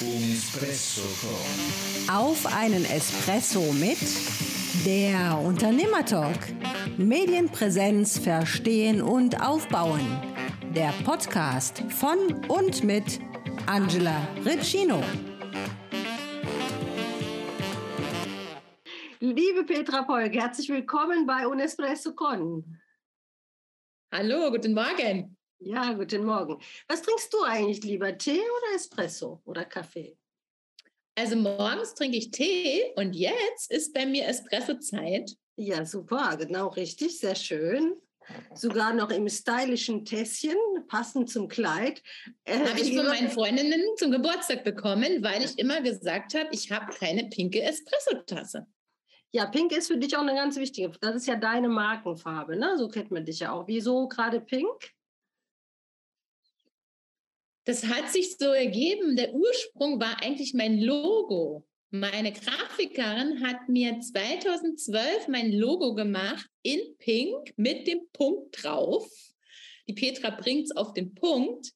Un Espresso con. Auf einen Espresso mit der Unternehmertalk. Medienpräsenz verstehen und aufbauen. Der Podcast von und mit Angela Riccino. Liebe Petra Polk, herzlich willkommen bei Un Espresso Con. Hallo, guten Morgen. Ja, guten Morgen. Was trinkst du eigentlich lieber, Tee oder Espresso oder Kaffee? Also morgens trinke ich Tee und jetzt ist bei mir Espresso-Zeit. Ja, super, genau richtig, sehr schön. Sogar noch im stylischen Tässchen, passend zum Kleid. Äh, habe ich von meinen Freundinnen zum Geburtstag bekommen, weil ich immer gesagt habe, ich habe keine pinke Espresso-Tasse. Ja, pink ist für dich auch eine ganz wichtige. Das ist ja deine Markenfarbe, ne? So kennt man dich ja auch. Wieso gerade pink? Das hat sich so ergeben. Der Ursprung war eigentlich mein Logo. Meine Grafikerin hat mir 2012 mein Logo gemacht in Pink mit dem Punkt drauf. Die Petra bringt es auf den Punkt.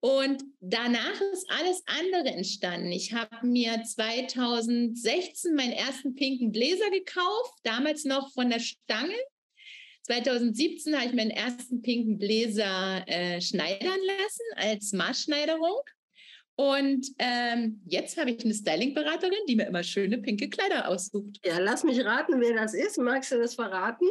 Und danach ist alles andere entstanden. Ich habe mir 2016 meinen ersten pinken Bläser gekauft, damals noch von der Stange. 2017 habe ich meinen ersten pinken Bläser äh, schneidern lassen als Maßschneiderung. Und ähm, jetzt habe ich eine Styling-Beraterin, die mir immer schöne pinke Kleider aussucht. Ja, lass mich raten, wer das ist. Magst du das verraten?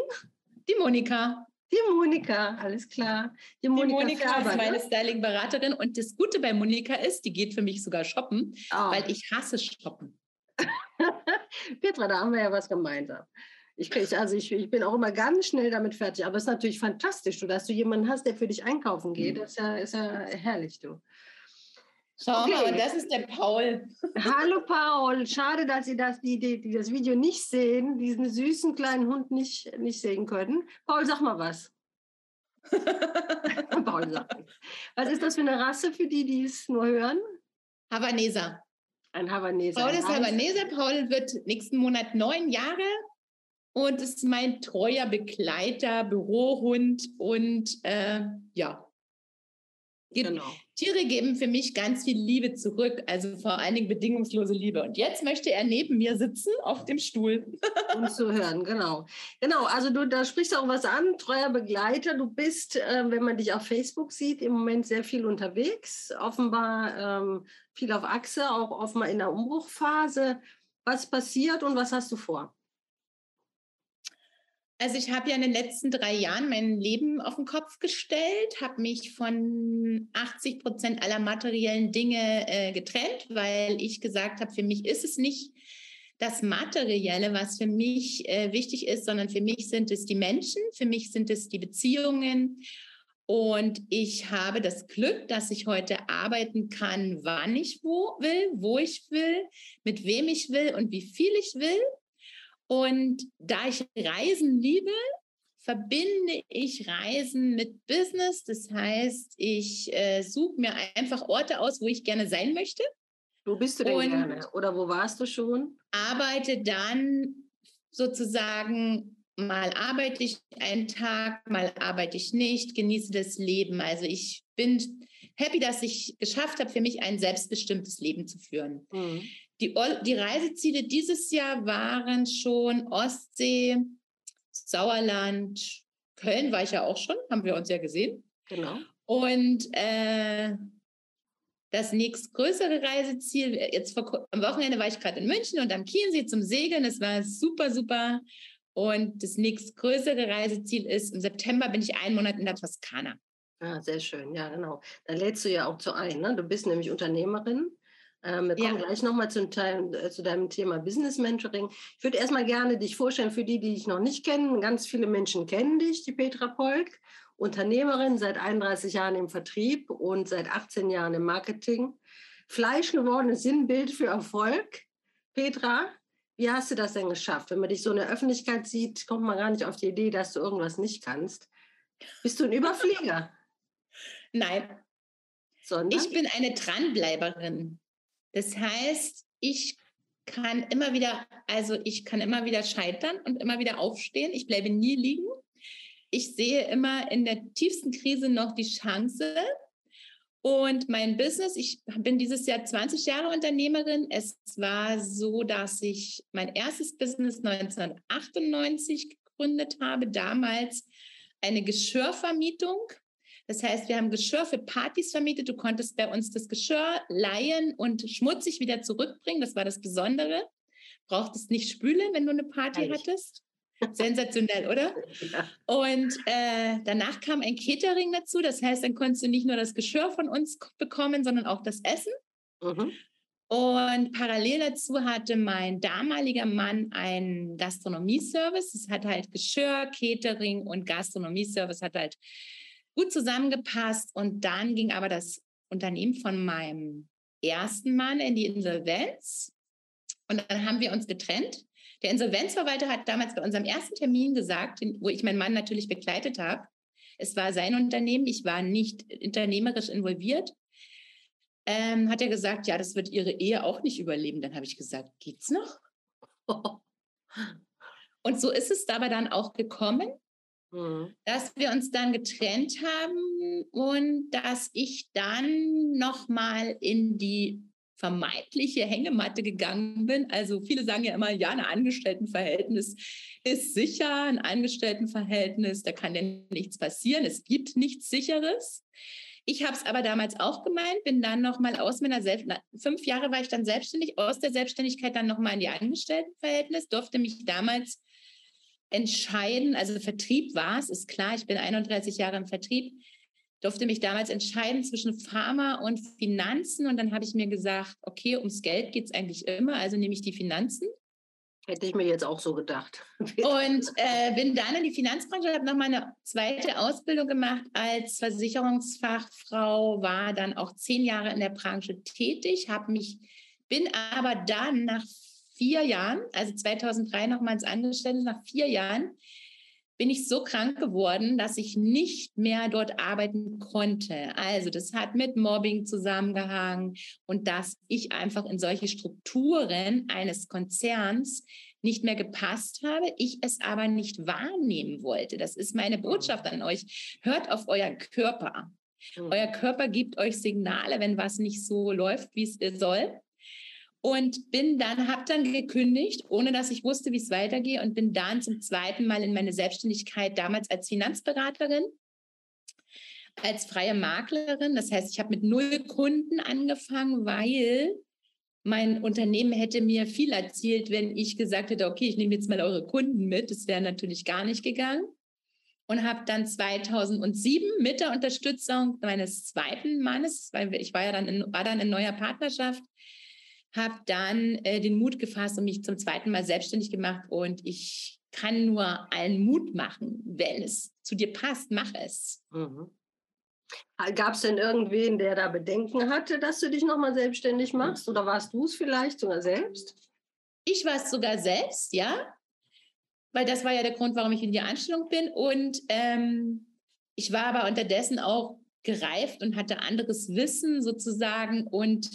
Die Monika. Die Monika, alles klar. Die Monika, die Monika Färber, ist meine ne? Styling-Beraterin. Und das Gute bei Monika ist, die geht für mich sogar shoppen, oh. weil ich hasse shoppen. Petra, da haben wir ja was gemeinsam. Ich, krieg, also ich, ich bin auch immer ganz schnell damit fertig. Aber es ist natürlich fantastisch, dass du jemanden hast, der für dich einkaufen geht. Mhm. Das ist ja, ist ja herrlich, du. Schau okay. mal, das ist der Paul. Hallo Paul, schade, dass Sie das, die, die, die das Video nicht sehen, diesen süßen kleinen Hund nicht, nicht sehen können. Paul, sag mal was. Paul sagt Was ist das für eine Rasse für die, die es nur hören? Havaneser. Ein Havaneser. Paul ist Havaneser. Paul wird nächsten Monat neun Jahre und ist mein treuer Begleiter, Bürohund und äh, ja. Genau. Tiere geben für mich ganz viel Liebe zurück, also vor allen Dingen bedingungslose Liebe. Und jetzt möchte er neben mir sitzen auf dem Stuhl. um zu hören, genau. Genau, also du, da sprichst du auch was an, treuer Begleiter. Du bist, äh, wenn man dich auf Facebook sieht, im Moment sehr viel unterwegs, offenbar ähm, viel auf Achse, auch offenbar in der Umbruchphase. Was passiert und was hast du vor? Also ich habe ja in den letzten drei Jahren mein Leben auf den Kopf gestellt, habe mich von 80 Prozent aller materiellen Dinge äh, getrennt, weil ich gesagt habe, für mich ist es nicht das Materielle, was für mich äh, wichtig ist, sondern für mich sind es die Menschen, für mich sind es die Beziehungen. Und ich habe das Glück, dass ich heute arbeiten kann, wann ich wo will, wo ich will, mit wem ich will und wie viel ich will. Und da ich Reisen liebe, verbinde ich Reisen mit Business. Das heißt, ich äh, suche mir einfach Orte aus, wo ich gerne sein möchte. Wo bist du denn und gerne? Oder wo warst du schon? Arbeite dann sozusagen, mal arbeite ich einen Tag, mal arbeite ich nicht, genieße das Leben. Also ich bin happy, dass ich geschafft habe, für mich ein selbstbestimmtes Leben zu führen. Mhm. Die, die Reiseziele dieses Jahr waren schon Ostsee, Sauerland, Köln war ich ja auch schon, haben wir uns ja gesehen. Genau. Und äh, das nächstgrößere Reiseziel, jetzt vor, am Wochenende war ich gerade in München und am Chiemsee zum Segeln. Es war super, super. Und das nächstgrößere Reiseziel ist, im September bin ich einen Monat in der Toskana. Ah, sehr schön, ja, genau. Da lädst du ja auch zu ein. Ne? Du bist nämlich Unternehmerin ähm, wir kommen ja. gleich nochmal zu, äh, zu deinem Thema Business Mentoring. Ich würde erstmal gerne dich vorstellen für die, die dich noch nicht kennen. Ganz viele Menschen kennen dich, die Petra Polk. Unternehmerin, seit 31 Jahren im Vertrieb und seit 18 Jahren im Marketing. Fleischgewordenes Sinnbild für Erfolg. Petra, wie hast du das denn geschafft? Wenn man dich so in der Öffentlichkeit sieht, kommt man gar nicht auf die Idee, dass du irgendwas nicht kannst. Bist du ein Überflieger? Nein. Sondern? Ich bin eine Dranbleiberin. Das heißt, ich kann immer wieder, also ich kann immer wieder scheitern und immer wieder aufstehen. Ich bleibe nie liegen. Ich sehe immer in der tiefsten Krise noch die Chance. Und mein Business, ich bin dieses Jahr 20 Jahre Unternehmerin. Es war so, dass ich mein erstes Business 1998 gegründet habe, damals eine Geschirrvermietung. Das heißt, wir haben Geschirr für Partys vermietet. Du konntest bei uns das Geschirr leihen und schmutzig wieder zurückbringen. Das war das Besondere. Brauchtest nicht spülen, wenn du eine Party Ehrlich? hattest. Sensationell, oder? Ja. Und äh, danach kam ein Catering dazu. Das heißt, dann konntest du nicht nur das Geschirr von uns bekommen, sondern auch das Essen. Mhm. Und parallel dazu hatte mein damaliger Mann einen Gastronomieservice. Es hat halt Geschirr, Catering und Gastronomieservice hat halt gut zusammengepasst. Und dann ging aber das Unternehmen von meinem ersten Mann in die Insolvenz. Und dann haben wir uns getrennt. Der Insolvenzverwalter hat damals bei unserem ersten Termin gesagt, wo ich meinen Mann natürlich begleitet habe, es war sein Unternehmen, ich war nicht unternehmerisch involviert, ähm, hat er gesagt, ja, das wird ihre Ehe auch nicht überleben. Dann habe ich gesagt, geht's noch? Und so ist es dabei dann auch gekommen, mhm. dass wir uns dann getrennt haben und dass ich dann nochmal in die vermeintliche Hängematte gegangen bin. Also viele sagen ja immer, ja, ein Angestelltenverhältnis ist sicher, ein Angestelltenverhältnis, da kann ja nichts passieren, es gibt nichts Sicheres. Ich habe es aber damals auch gemeint, bin dann nochmal aus meiner Selbst fünf Jahre war ich dann selbstständig, aus der Selbstständigkeit dann nochmal in die Angestelltenverhältnis, durfte mich damals entscheiden, also Vertrieb war es, ist klar, ich bin 31 Jahre im Vertrieb, durfte mich damals entscheiden zwischen Pharma und Finanzen. Und dann habe ich mir gesagt, okay, ums Geld geht es eigentlich immer, also nehme ich die Finanzen. Hätte ich mir jetzt auch so gedacht. und äh, bin dann in die Finanzbranche, habe noch meine zweite Ausbildung gemacht als Versicherungsfachfrau, war dann auch zehn Jahre in der Branche tätig, habe mich, bin aber dann nach vier Jahren, also 2003 nochmals angestellt, nach vier Jahren bin ich so krank geworden, dass ich nicht mehr dort arbeiten konnte. Also das hat mit Mobbing zusammengehangen und dass ich einfach in solche Strukturen eines Konzerns nicht mehr gepasst habe, ich es aber nicht wahrnehmen wollte. Das ist meine Botschaft an euch. Hört auf euren Körper. Mhm. Euer Körper gibt euch Signale, wenn was nicht so läuft, wie es soll und bin dann, habe dann gekündigt, ohne dass ich wusste, wie es weitergeht und bin dann zum zweiten Mal in meine Selbstständigkeit damals als Finanzberaterin, als freie Maklerin. Das heißt, ich habe mit null Kunden angefangen, weil mein Unternehmen hätte mir viel erzählt, wenn ich gesagt hätte, okay, ich nehme jetzt mal eure Kunden mit. Das wäre natürlich gar nicht gegangen. Und habe dann 2007 mit der Unterstützung meines zweiten Mannes, weil ich war ja dann in, war dann in neuer Partnerschaft, habe dann äh, den Mut gefasst und mich zum zweiten Mal selbstständig gemacht. Und ich kann nur allen Mut machen, wenn es zu dir passt, mach es. Mhm. Gab es denn irgendwen, der da Bedenken hatte, dass du dich nochmal selbstständig machst? Oder warst du es vielleicht sogar selbst? Ich war es sogar selbst, ja. Weil das war ja der Grund, warum ich in die Anstellung bin. Und ähm, ich war aber unterdessen auch gereift und hatte anderes Wissen sozusagen und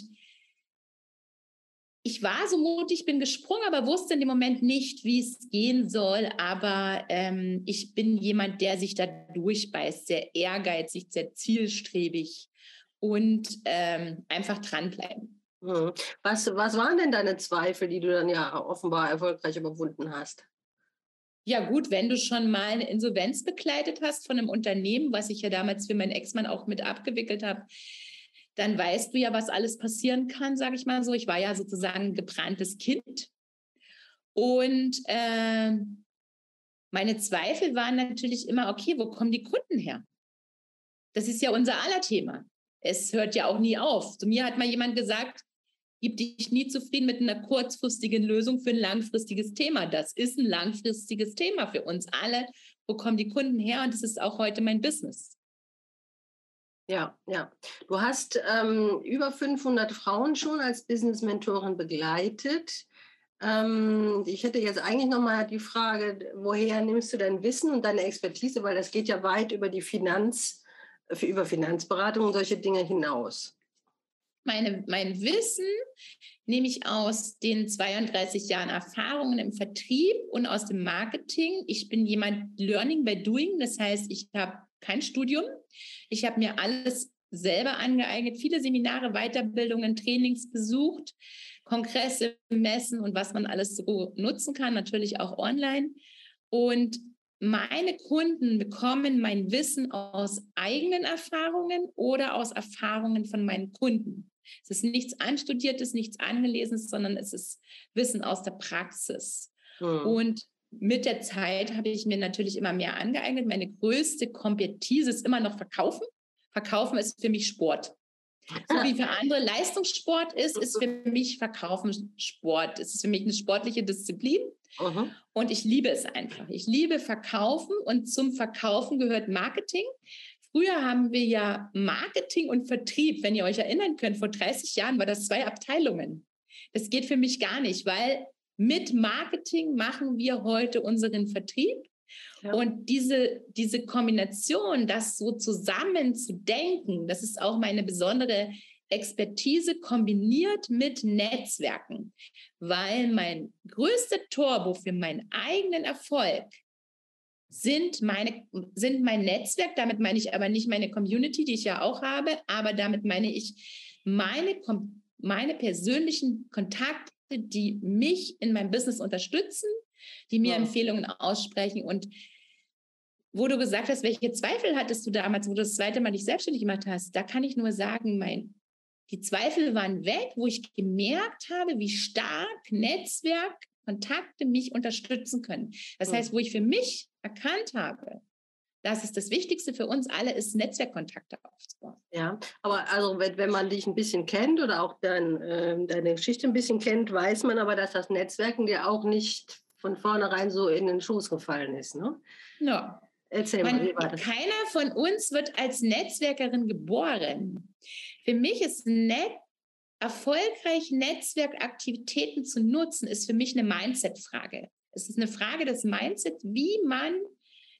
ich war so mutig, bin gesprungen, aber wusste in dem Moment nicht, wie es gehen soll. Aber ähm, ich bin jemand, der sich da durchbeißt, sehr ehrgeizig, sehr zielstrebig und ähm, einfach dranbleiben. Hm. Was, was waren denn deine Zweifel, die du dann ja offenbar erfolgreich überwunden hast? Ja gut, wenn du schon mal eine Insolvenz begleitet hast von einem Unternehmen, was ich ja damals für meinen Ex-Mann auch mit abgewickelt habe, dann weißt du ja, was alles passieren kann, sage ich mal so. Ich war ja sozusagen ein gebranntes Kind. Und äh, meine Zweifel waren natürlich immer, okay, wo kommen die Kunden her? Das ist ja unser aller Thema. Es hört ja auch nie auf. Zu mir hat mal jemand gesagt, gib dich nie zufrieden mit einer kurzfristigen Lösung für ein langfristiges Thema. Das ist ein langfristiges Thema für uns alle. Wo kommen die Kunden her? Und das ist auch heute mein Business. Ja, ja. Du hast ähm, über 500 Frauen schon als Business-Mentorin begleitet. Ähm, ich hätte jetzt eigentlich nochmal die Frage, woher nimmst du dein Wissen und deine Expertise, weil das geht ja weit über die Finanz, über Finanzberatung und solche Dinge hinaus. Meine, mein Wissen nehme ich aus den 32 Jahren Erfahrungen im Vertrieb und aus dem Marketing. Ich bin jemand Learning by Doing, das heißt, ich habe kein Studium. Ich habe mir alles selber angeeignet, viele Seminare, Weiterbildungen, Trainings besucht, Kongresse, Messen und was man alles so nutzen kann, natürlich auch online. Und meine Kunden bekommen mein Wissen aus eigenen Erfahrungen oder aus Erfahrungen von meinen Kunden. Es ist nichts Anstudiertes, nichts Angelesenes, sondern es ist Wissen aus der Praxis. Hm. Und mit der Zeit habe ich mir natürlich immer mehr angeeignet. Meine größte Kompetise ist immer noch Verkaufen. Verkaufen ist für mich Sport. So wie für andere Leistungssport ist, ist für mich Verkaufen Sport. Es ist für mich eine sportliche Disziplin. Uh-huh. Und ich liebe es einfach. Ich liebe Verkaufen und zum Verkaufen gehört Marketing. Früher haben wir ja Marketing und Vertrieb, wenn ihr euch erinnern könnt, vor 30 Jahren war das zwei Abteilungen. Das geht für mich gar nicht, weil mit Marketing machen wir heute unseren Vertrieb. Ja. Und diese, diese Kombination, das so zusammen zu denken, das ist auch meine besondere Expertise kombiniert mit Netzwerken, weil mein größter Turbo für meinen eigenen Erfolg sind meine, sind mein Netzwerk. Damit meine ich aber nicht meine Community, die ich ja auch habe, aber damit meine ich meine, meine persönlichen Kontakte, die mich in meinem Business unterstützen, die mir ja. Empfehlungen aussprechen und wo du gesagt hast, welche Zweifel hattest du damals, wo du das zweite Mal dich selbstständig gemacht hast, da kann ich nur sagen, mein, die Zweifel waren weg, wo ich gemerkt habe, wie stark Netzwerk, Kontakte mich unterstützen können. Das mhm. heißt, wo ich für mich erkannt habe, dass es das Wichtigste für uns alle ist, Netzwerkkontakte aufzubauen. Ja, aber also wenn, wenn man dich ein bisschen kennt oder auch dein, äh, deine Geschichte ein bisschen kennt, weiß man aber, dass das Netzwerken dir auch nicht von vornherein so in den Schoß gefallen ist. Ne? Ja. Erzähl man, mal, wie war das? Keiner von uns wird als Netzwerkerin geboren. Für mich ist net, erfolgreich Netzwerkaktivitäten zu nutzen, ist für mich eine Mindset-Frage. Es ist eine Frage des Mindsets, wie man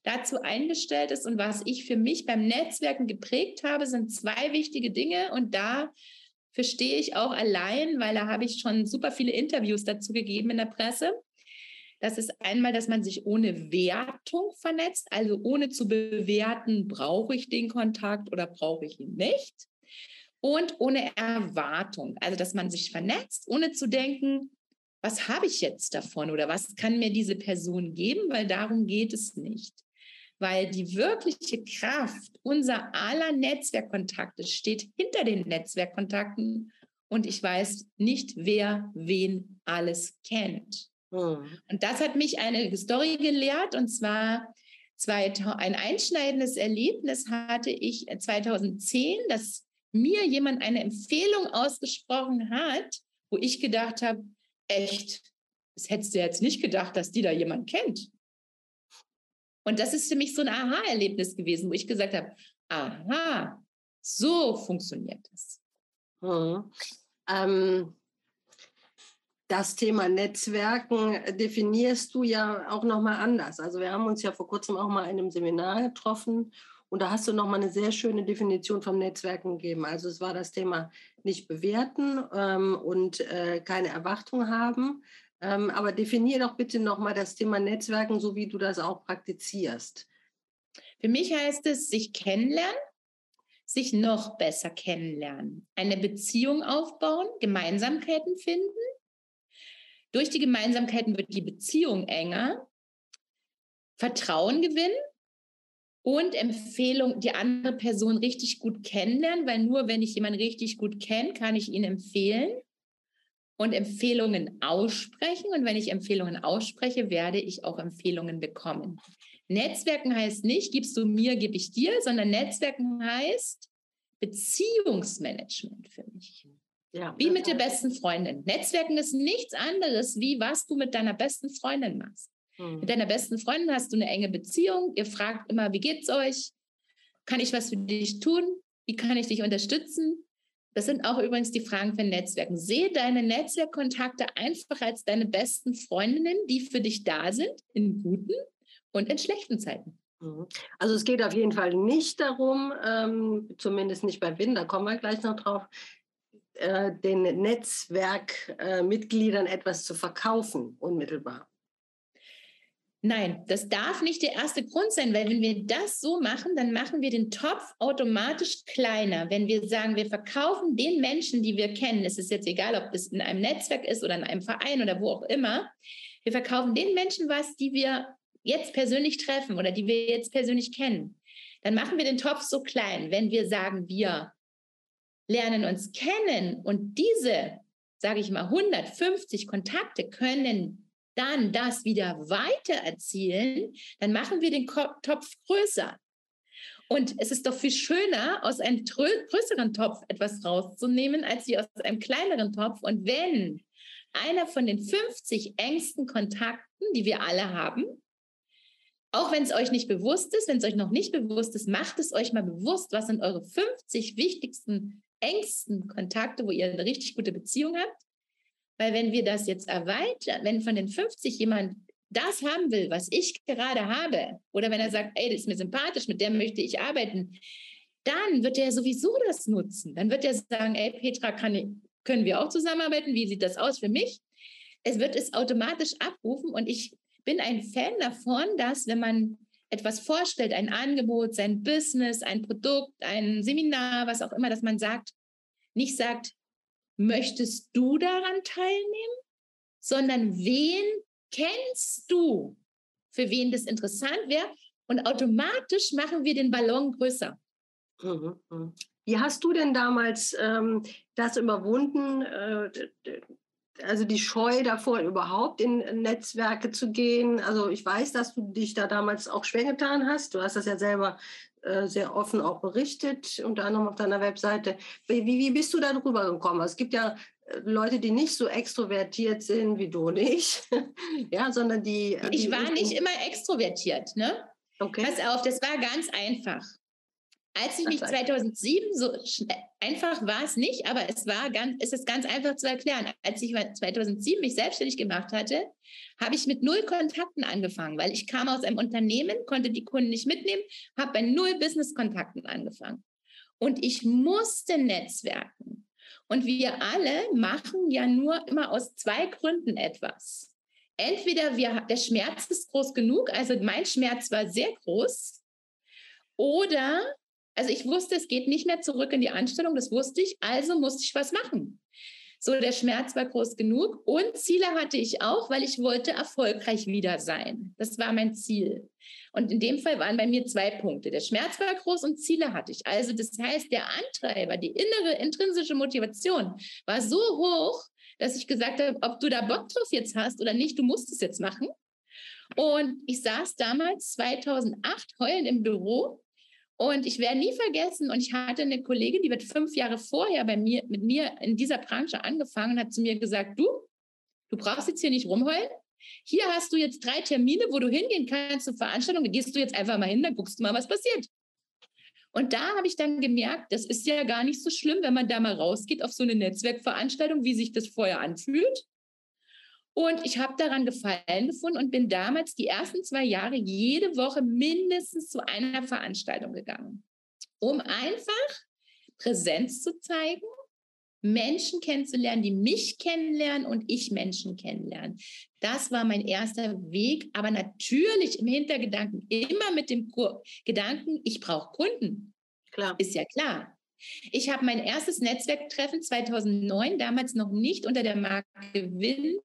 dazu eingestellt ist. Und was ich für mich beim Netzwerken geprägt habe, sind zwei wichtige Dinge. Und da verstehe ich auch allein, weil da habe ich schon super viele Interviews dazu gegeben in der Presse. Das ist einmal, dass man sich ohne Wertung vernetzt, also ohne zu bewerten, brauche ich den Kontakt oder brauche ich ihn nicht. Und ohne Erwartung, also dass man sich vernetzt, ohne zu denken, was habe ich jetzt davon oder was kann mir diese Person geben, weil darum geht es nicht weil die wirkliche Kraft unser aller Netzwerkkontakte steht hinter den Netzwerkkontakten und ich weiß nicht, wer wen alles kennt. Hm. Und das hat mich eine Story gelehrt und zwar ein einschneidendes Erlebnis hatte ich 2010, dass mir jemand eine Empfehlung ausgesprochen hat, wo ich gedacht habe, echt, das hättest du jetzt nicht gedacht, dass die da jemand kennt. Und das ist für mich so ein Aha-Erlebnis gewesen, wo ich gesagt habe, aha, so funktioniert das. Hm. Ähm, das Thema Netzwerken definierst du ja auch nochmal anders. Also wir haben uns ja vor kurzem auch mal in einem Seminar getroffen und da hast du nochmal eine sehr schöne Definition vom Netzwerken gegeben. Also es war das Thema nicht bewerten ähm, und äh, keine Erwartung haben, ähm, aber definier doch bitte nochmal das Thema Netzwerken, so wie du das auch praktizierst. Für mich heißt es, sich kennenlernen, sich noch besser kennenlernen, eine Beziehung aufbauen, Gemeinsamkeiten finden. Durch die Gemeinsamkeiten wird die Beziehung enger, Vertrauen gewinnen und Empfehlung, die andere Person richtig gut kennenlernen, weil nur wenn ich jemanden richtig gut kenne, kann ich ihn empfehlen und Empfehlungen aussprechen. Und wenn ich Empfehlungen ausspreche, werde ich auch Empfehlungen bekommen. Netzwerken heißt nicht, gibst du mir, gebe ich dir, sondern Netzwerken heißt Beziehungsmanagement für mich. Ja, wie mit der besten Freundin. Netzwerken ist nichts anderes, wie was du mit deiner besten Freundin machst. Hm. Mit deiner besten Freundin hast du eine enge Beziehung. Ihr fragt immer, wie geht's euch? Kann ich was für dich tun? Wie kann ich dich unterstützen? Das sind auch übrigens die Fragen für Netzwerken. Sehe deine Netzwerkkontakte einfach als deine besten Freundinnen, die für dich da sind, in guten und in schlechten Zeiten. Mhm. Also es geht auf jeden Fall nicht darum, ähm, zumindest nicht bei Win, da kommen wir gleich noch drauf, äh, den Netzwerkmitgliedern äh, etwas zu verkaufen, unmittelbar. Nein, das darf nicht der erste Grund sein, weil wenn wir das so machen, dann machen wir den Topf automatisch kleiner. Wenn wir sagen, wir verkaufen den Menschen, die wir kennen, es ist jetzt egal, ob es in einem Netzwerk ist oder in einem Verein oder wo auch immer, wir verkaufen den Menschen was, die wir jetzt persönlich treffen oder die wir jetzt persönlich kennen. Dann machen wir den Topf so klein. Wenn wir sagen, wir lernen uns kennen und diese, sage ich mal, 150 Kontakte können dann das wieder weiter erzielen, dann machen wir den Topf größer. Und es ist doch viel schöner, aus einem größeren Topf etwas rauszunehmen, als wie aus einem kleineren Topf. Und wenn einer von den 50 engsten Kontakten, die wir alle haben, auch wenn es euch nicht bewusst ist, wenn es euch noch nicht bewusst ist, macht es euch mal bewusst, was sind eure 50 wichtigsten, engsten Kontakte, wo ihr eine richtig gute Beziehung habt. Weil wenn wir das jetzt erweitern, wenn von den 50 jemand das haben will, was ich gerade habe, oder wenn er sagt, ey, das ist mir sympathisch, mit dem möchte ich arbeiten, dann wird er sowieso das nutzen. Dann wird er sagen, ey, Petra, kann, können wir auch zusammenarbeiten? Wie sieht das aus für mich? Es wird es automatisch abrufen und ich bin ein Fan davon, dass wenn man etwas vorstellt, ein Angebot, sein Business, ein Produkt, ein Seminar, was auch immer, dass man sagt, nicht sagt, möchtest du daran teilnehmen, sondern wen kennst du, für wen das interessant wäre? Und automatisch machen wir den Ballon größer. Mhm, mhm. Wie hast du denn damals ähm, das überwunden, äh, also die Scheu davor, überhaupt in Netzwerke zu gehen? Also ich weiß, dass du dich da damals auch schwer getan hast. Du hast das ja selber äh, sehr offen auch berichtet, unter anderem auf deiner Webseite. Wie, wie bist du da drüber gekommen? Es gibt ja äh, Leute, die nicht so extrovertiert sind wie du nicht, ja, sondern die. Äh, ich war nicht immer extrovertiert, ne? Okay. Pass auf, das war ganz einfach. Als ich mich 2007 so einfach war es nicht, aber es war ganz, es ist ganz einfach zu erklären. Als ich 2007 mich selbstständig gemacht hatte, habe ich mit null Kontakten angefangen, weil ich kam aus einem Unternehmen, konnte die Kunden nicht mitnehmen, habe bei null Business-Kontakten angefangen. Und ich musste netzwerken. Und wir alle machen ja nur immer aus zwei Gründen etwas. Entweder wir, der Schmerz ist groß genug, also mein Schmerz war sehr groß, oder also ich wusste, es geht nicht mehr zurück in die Anstellung, das wusste ich, also musste ich was machen. So, der Schmerz war groß genug und Ziele hatte ich auch, weil ich wollte erfolgreich wieder sein. Das war mein Ziel. Und in dem Fall waren bei mir zwei Punkte. Der Schmerz war groß und Ziele hatte ich. Also das heißt, der Antreiber, die innere intrinsische Motivation war so hoch, dass ich gesagt habe, ob du da Bock drauf jetzt hast oder nicht, du musst es jetzt machen. Und ich saß damals 2008 heulend im Büro und ich werde nie vergessen, und ich hatte eine Kollegin, die wird fünf Jahre vorher bei mir, mit mir in dieser Branche angefangen, hat zu mir gesagt, du, du brauchst jetzt hier nicht rumheulen. Hier hast du jetzt drei Termine, wo du hingehen kannst zur Veranstaltung. Gehst du jetzt einfach mal hin, dann guckst du mal, was passiert. Und da habe ich dann gemerkt, das ist ja gar nicht so schlimm, wenn man da mal rausgeht auf so eine Netzwerkveranstaltung, wie sich das vorher anfühlt. Und ich habe daran Gefallen gefunden und bin damals die ersten zwei Jahre jede Woche mindestens zu einer Veranstaltung gegangen, um einfach Präsenz zu zeigen, Menschen kennenzulernen, die mich kennenlernen und ich Menschen kennenlernen. Das war mein erster Weg, aber natürlich im Hintergedanken immer mit dem Gedanken, ich brauche Kunden. Klar. Ist ja klar. Ich habe mein erstes Netzwerktreffen 2009, damals noch nicht unter der Marke Win,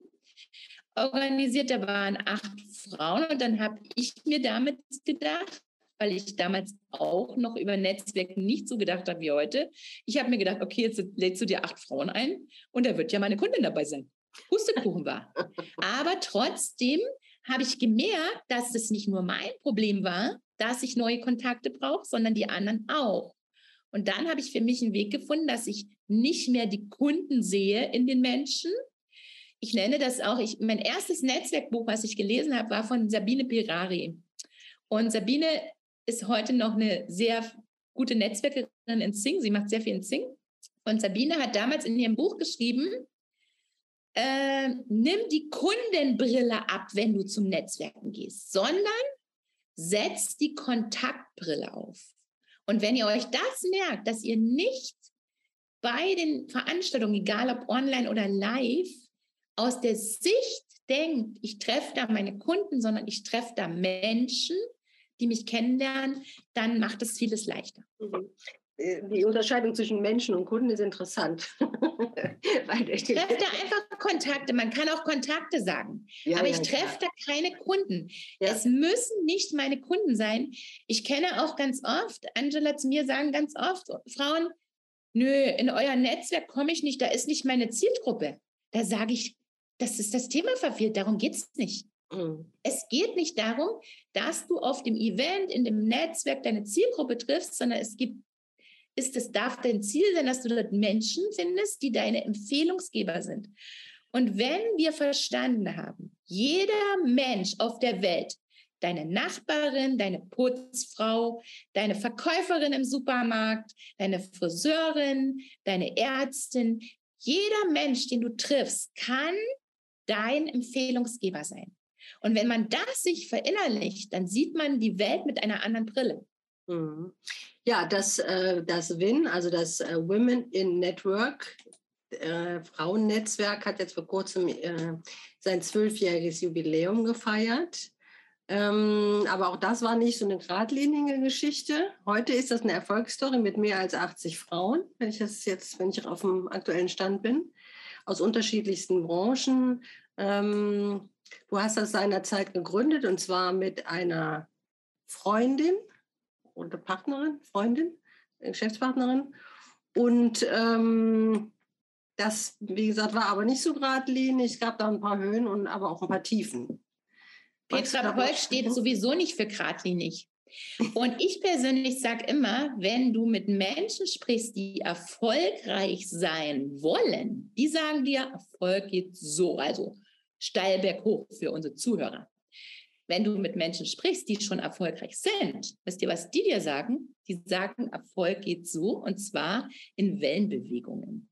organisiert. Da waren acht Frauen und dann habe ich mir damit gedacht, weil ich damals auch noch über Netzwerken nicht so gedacht habe wie heute. Ich habe mir gedacht, okay, jetzt lädst du dir acht Frauen ein und da wird ja meine Kundin dabei sein. Pustekuchen war. Aber trotzdem habe ich gemerkt, dass es nicht nur mein Problem war, dass ich neue Kontakte brauche, sondern die anderen auch. Und dann habe ich für mich einen Weg gefunden, dass ich nicht mehr die Kunden sehe in den Menschen, ich nenne das auch, ich, mein erstes Netzwerkbuch, was ich gelesen habe, war von Sabine Pirari. Und Sabine ist heute noch eine sehr gute Netzwerkerin in Sing. Sie macht sehr viel in Sing. Und Sabine hat damals in ihrem Buch geschrieben, äh, nimm die Kundenbrille ab, wenn du zum Netzwerken gehst, sondern setz die Kontaktbrille auf. Und wenn ihr euch das merkt, dass ihr nicht bei den Veranstaltungen, egal ob online oder live, aus der Sicht denkt, ich treffe da meine Kunden, sondern ich treffe da Menschen, die mich kennenlernen, dann macht es vieles leichter. Mhm. Äh, die Unterscheidung zwischen Menschen und Kunden ist interessant. ich treffe da einfach Kontakte. Man kann auch Kontakte sagen. Ja, aber ich treffe da keine Kunden. Ja. Es müssen nicht meine Kunden sein. Ich kenne auch ganz oft, Angela zu mir sagen ganz oft, Frauen, nö, in euer Netzwerk komme ich nicht, da ist nicht meine Zielgruppe. Da sage ich, das ist das Thema verfehlt, darum geht es nicht. Mhm. Es geht nicht darum, dass du auf dem Event, in dem Netzwerk deine Zielgruppe triffst, sondern es gibt ist es, darf dein Ziel sein, dass du dort Menschen findest, die deine Empfehlungsgeber sind. Und wenn wir verstanden haben, jeder Mensch auf der Welt, deine Nachbarin, deine Putzfrau, deine Verkäuferin im Supermarkt, deine Friseurin, deine Ärztin, jeder Mensch, den du triffst, kann dein Empfehlungsgeber sein. Und wenn man das sich verinnerlicht, dann sieht man die Welt mit einer anderen Brille. Mhm. Ja, das, äh, das WIN, also das äh, Women in Network, äh, Frauennetzwerk, hat jetzt vor kurzem sein zwölfjähriges Jubiläum gefeiert. Ähm, aber auch das war nicht so eine geradlinige Geschichte. Heute ist das eine Erfolgsstory mit mehr als 80 Frauen, wenn ich das jetzt, wenn ich auf dem aktuellen Stand bin, aus unterschiedlichsten Branchen. Ähm, du hast das seinerzeit gegründet und zwar mit einer Freundin, oder Partnerin, Freundin, Geschäftspartnerin. Und ähm, das, wie gesagt, war aber nicht so geradlinig. Es gab da ein paar Höhen und aber auch ein paar Tiefen. Petra Polk steht sowieso nicht für geradlinig. Und ich persönlich sage immer, wenn du mit Menschen sprichst, die erfolgreich sein wollen, die sagen dir, Erfolg geht so, also steil berghoch für unsere Zuhörer wenn du mit Menschen sprichst, die schon erfolgreich sind, wisst ihr, was die dir sagen? Die sagen, Erfolg geht so und zwar in Wellenbewegungen.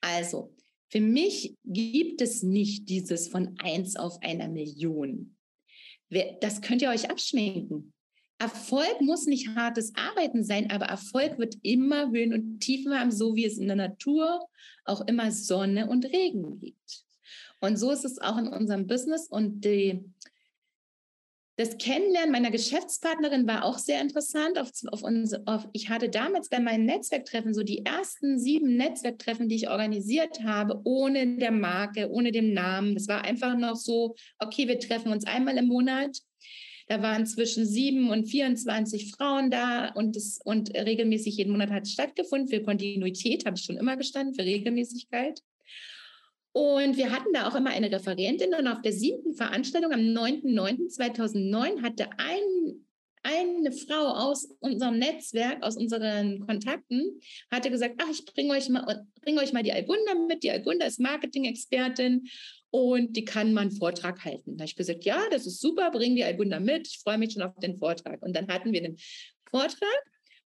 Also, für mich gibt es nicht dieses von eins auf einer Million. Das könnt ihr euch abschminken. Erfolg muss nicht hartes Arbeiten sein, aber Erfolg wird immer Höhen und Tiefen haben, so wie es in der Natur auch immer Sonne und Regen gibt. Und so ist es auch in unserem Business. Und die, das Kennenlernen meiner Geschäftspartnerin war auch sehr interessant. Auf, auf uns, auf, ich hatte damals bei meinen Netzwerktreffen so die ersten sieben Netzwerktreffen, die ich organisiert habe, ohne der Marke, ohne den Namen. Das war einfach noch so, okay, wir treffen uns einmal im Monat. Da waren zwischen sieben und 24 Frauen da und, das, und regelmäßig jeden Monat hat es stattgefunden. Für Kontinuität habe ich schon immer gestanden, für Regelmäßigkeit. Und wir hatten da auch immer eine Referentin und auf der siebten Veranstaltung am 9.9.2009 hatte ein, eine Frau aus unserem Netzwerk, aus unseren Kontakten, hatte gesagt, ach, ich bringe euch mal, bring euch mal die Algunda mit. Die Algunda ist Marketing-Expertin und die kann mal einen Vortrag halten. Da habe ich gesagt, ja, das ist super, bring die Algunda mit. Ich freue mich schon auf den Vortrag. Und dann hatten wir den Vortrag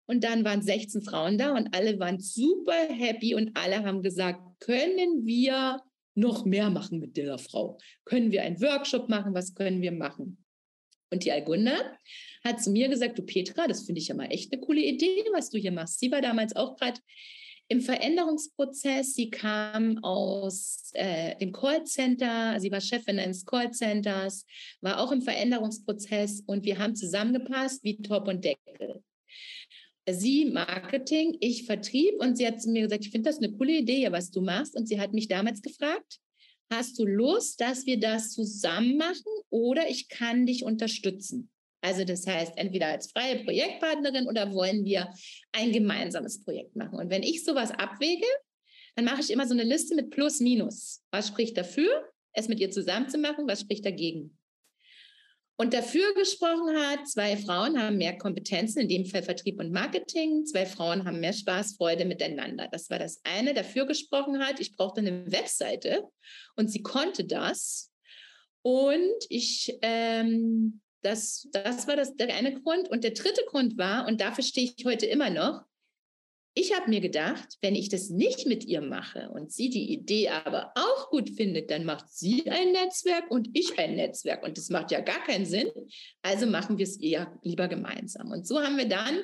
und dann waren 16 Frauen da und alle waren super happy und alle haben gesagt, können wir noch mehr machen mit dieser Frau? Können wir einen Workshop machen? Was können wir machen? Und die Algunda hat zu mir gesagt, du Petra, das finde ich ja mal echt eine coole Idee, was du hier machst. Sie war damals auch gerade im Veränderungsprozess. Sie kam aus äh, dem Callcenter, sie war Chefin eines Callcenters, war auch im Veränderungsprozess und wir haben zusammengepasst wie Top und Deckel sie Marketing, ich Vertrieb und sie hat zu mir gesagt, ich finde das eine coole Idee, was du machst. Und sie hat mich damals gefragt, hast du Lust, dass wir das zusammen machen oder ich kann dich unterstützen? Also das heißt, entweder als freie Projektpartnerin oder wollen wir ein gemeinsames Projekt machen. Und wenn ich sowas abwäge, dann mache ich immer so eine Liste mit Plus, Minus. Was spricht dafür, es mit ihr zusammen zu machen? Was spricht dagegen? Und dafür gesprochen hat, zwei Frauen haben mehr Kompetenzen, in dem Fall Vertrieb und Marketing. Zwei Frauen haben mehr Spaß, Freude miteinander. Das war das eine. Dafür gesprochen hat, ich brauchte eine Webseite und sie konnte das. Und ich, ähm, das, das war das, der eine Grund. Und der dritte Grund war, und dafür stehe ich heute immer noch, ich habe mir gedacht, wenn ich das nicht mit ihr mache und sie die Idee aber auch gut findet, dann macht sie ein Netzwerk und ich ein Netzwerk. Und das macht ja gar keinen Sinn. Also machen wir es eher lieber gemeinsam. Und so haben wir dann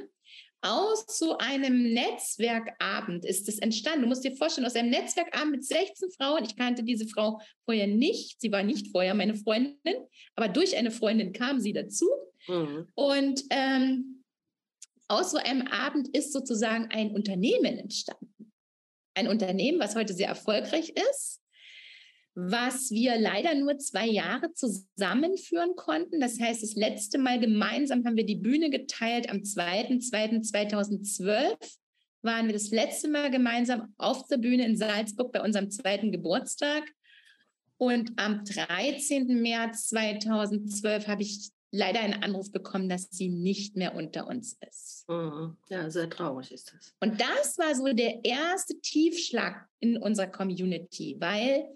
aus so einem Netzwerkabend ist es entstanden. Du musst dir vorstellen, aus einem Netzwerkabend mit 16 Frauen, ich kannte diese Frau vorher nicht, sie war nicht vorher meine Freundin, aber durch eine Freundin kam sie dazu. Mhm. Und ähm, aus so einem Abend ist sozusagen ein Unternehmen entstanden. Ein Unternehmen, was heute sehr erfolgreich ist, was wir leider nur zwei Jahre zusammenführen konnten. Das heißt, das letzte Mal gemeinsam haben wir die Bühne geteilt. Am 2.2.2012 waren wir das letzte Mal gemeinsam auf der Bühne in Salzburg bei unserem zweiten Geburtstag. Und am 13. März 2012 habe ich leider einen Anruf bekommen, dass sie nicht mehr unter uns ist. Mhm. Ja, sehr traurig ist das. Und das war so der erste Tiefschlag in unserer Community, weil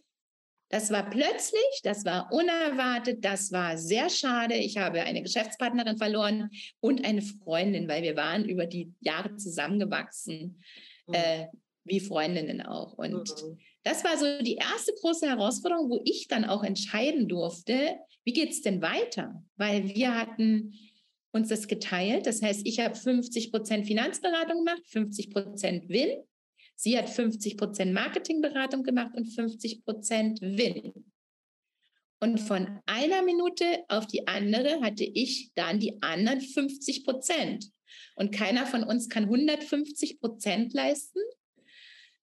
das war plötzlich, das war unerwartet, das war sehr schade. Ich habe eine Geschäftspartnerin verloren und eine Freundin, weil wir waren über die Jahre zusammengewachsen, mhm. äh, wie Freundinnen auch. Und mhm. das war so die erste große Herausforderung, wo ich dann auch entscheiden durfte, wie geht es denn weiter? Weil wir hatten uns das geteilt. Das heißt, ich habe 50 Prozent Finanzberatung gemacht, 50 Prozent Win Sie hat 50 Prozent Marketingberatung gemacht und 50 Prozent Win. Und von einer Minute auf die andere hatte ich dann die anderen 50 Prozent. Und keiner von uns kann 150 Prozent leisten.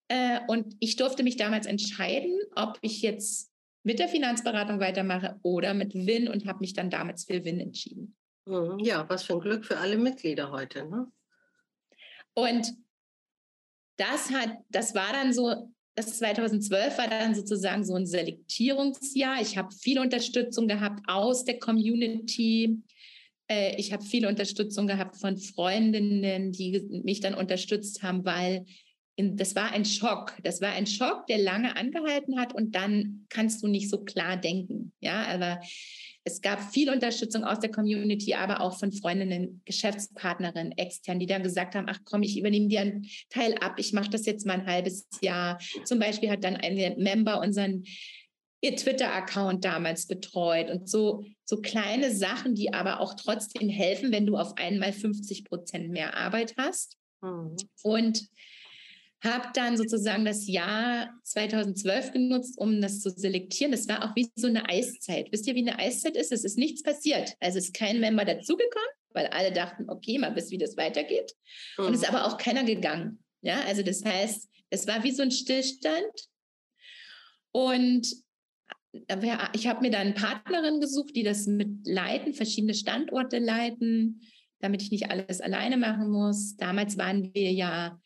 Äh, und ich durfte mich damals entscheiden, ob ich jetzt mit der Finanzberatung weitermache oder mit Win und habe mich dann damals für Win entschieden. Mhm. Ja, was für ein Glück für alle Mitglieder heute. Ne? Und das hat, das war dann so, das 2012 war dann sozusagen so ein Selektierungsjahr. Ich habe viel Unterstützung gehabt aus der Community. Äh, ich habe viel Unterstützung gehabt von Freundinnen, die mich dann unterstützt haben, weil in, das war ein Schock. Das war ein Schock, der lange angehalten hat und dann kannst du nicht so klar denken. Ja, aber es gab viel Unterstützung aus der Community, aber auch von Freundinnen, Geschäftspartnerinnen, extern, die dann gesagt haben, ach komm, ich übernehme dir einen Teil ab, ich mache das jetzt mal ein halbes Jahr. Zum Beispiel hat dann ein Member unseren ihr Twitter-Account damals betreut und so, so kleine Sachen, die aber auch trotzdem helfen, wenn du auf einmal 50 Prozent mehr Arbeit hast. Mhm. Und habe dann sozusagen das Jahr 2012 genutzt, um das zu selektieren. Das war auch wie so eine Eiszeit. Wisst ihr, wie eine Eiszeit ist? Es ist nichts passiert. Also ist kein Member dazugekommen, weil alle dachten, okay, mal bis wie das weitergeht. Mhm. Und ist aber auch keiner gegangen. Ja, also das heißt, es war wie so ein Stillstand. Und ich habe mir dann eine Partnerin gesucht, die das mit leiten, verschiedene Standorte leiten, damit ich nicht alles alleine machen muss. Damals waren wir ja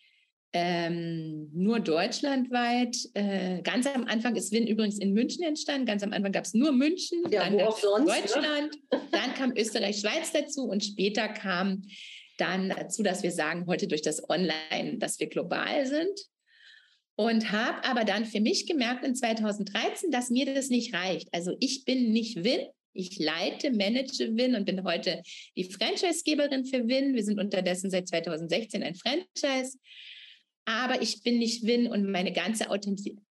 ähm, nur deutschlandweit. Äh, ganz am Anfang ist Win übrigens in München entstanden. Ganz am Anfang gab es nur München, ja, dann gab ne? Deutschland, ne? dann kam Österreich, Schweiz dazu und später kam dann dazu, dass wir sagen, heute durch das Online, dass wir global sind. Und habe aber dann für mich gemerkt in 2013, dass mir das nicht reicht. Also ich bin nicht Win, ich leite, manage Win und bin heute die Franchisegeberin für Win. Wir sind unterdessen seit 2016 ein Franchise aber ich bin nicht Win und meine ganze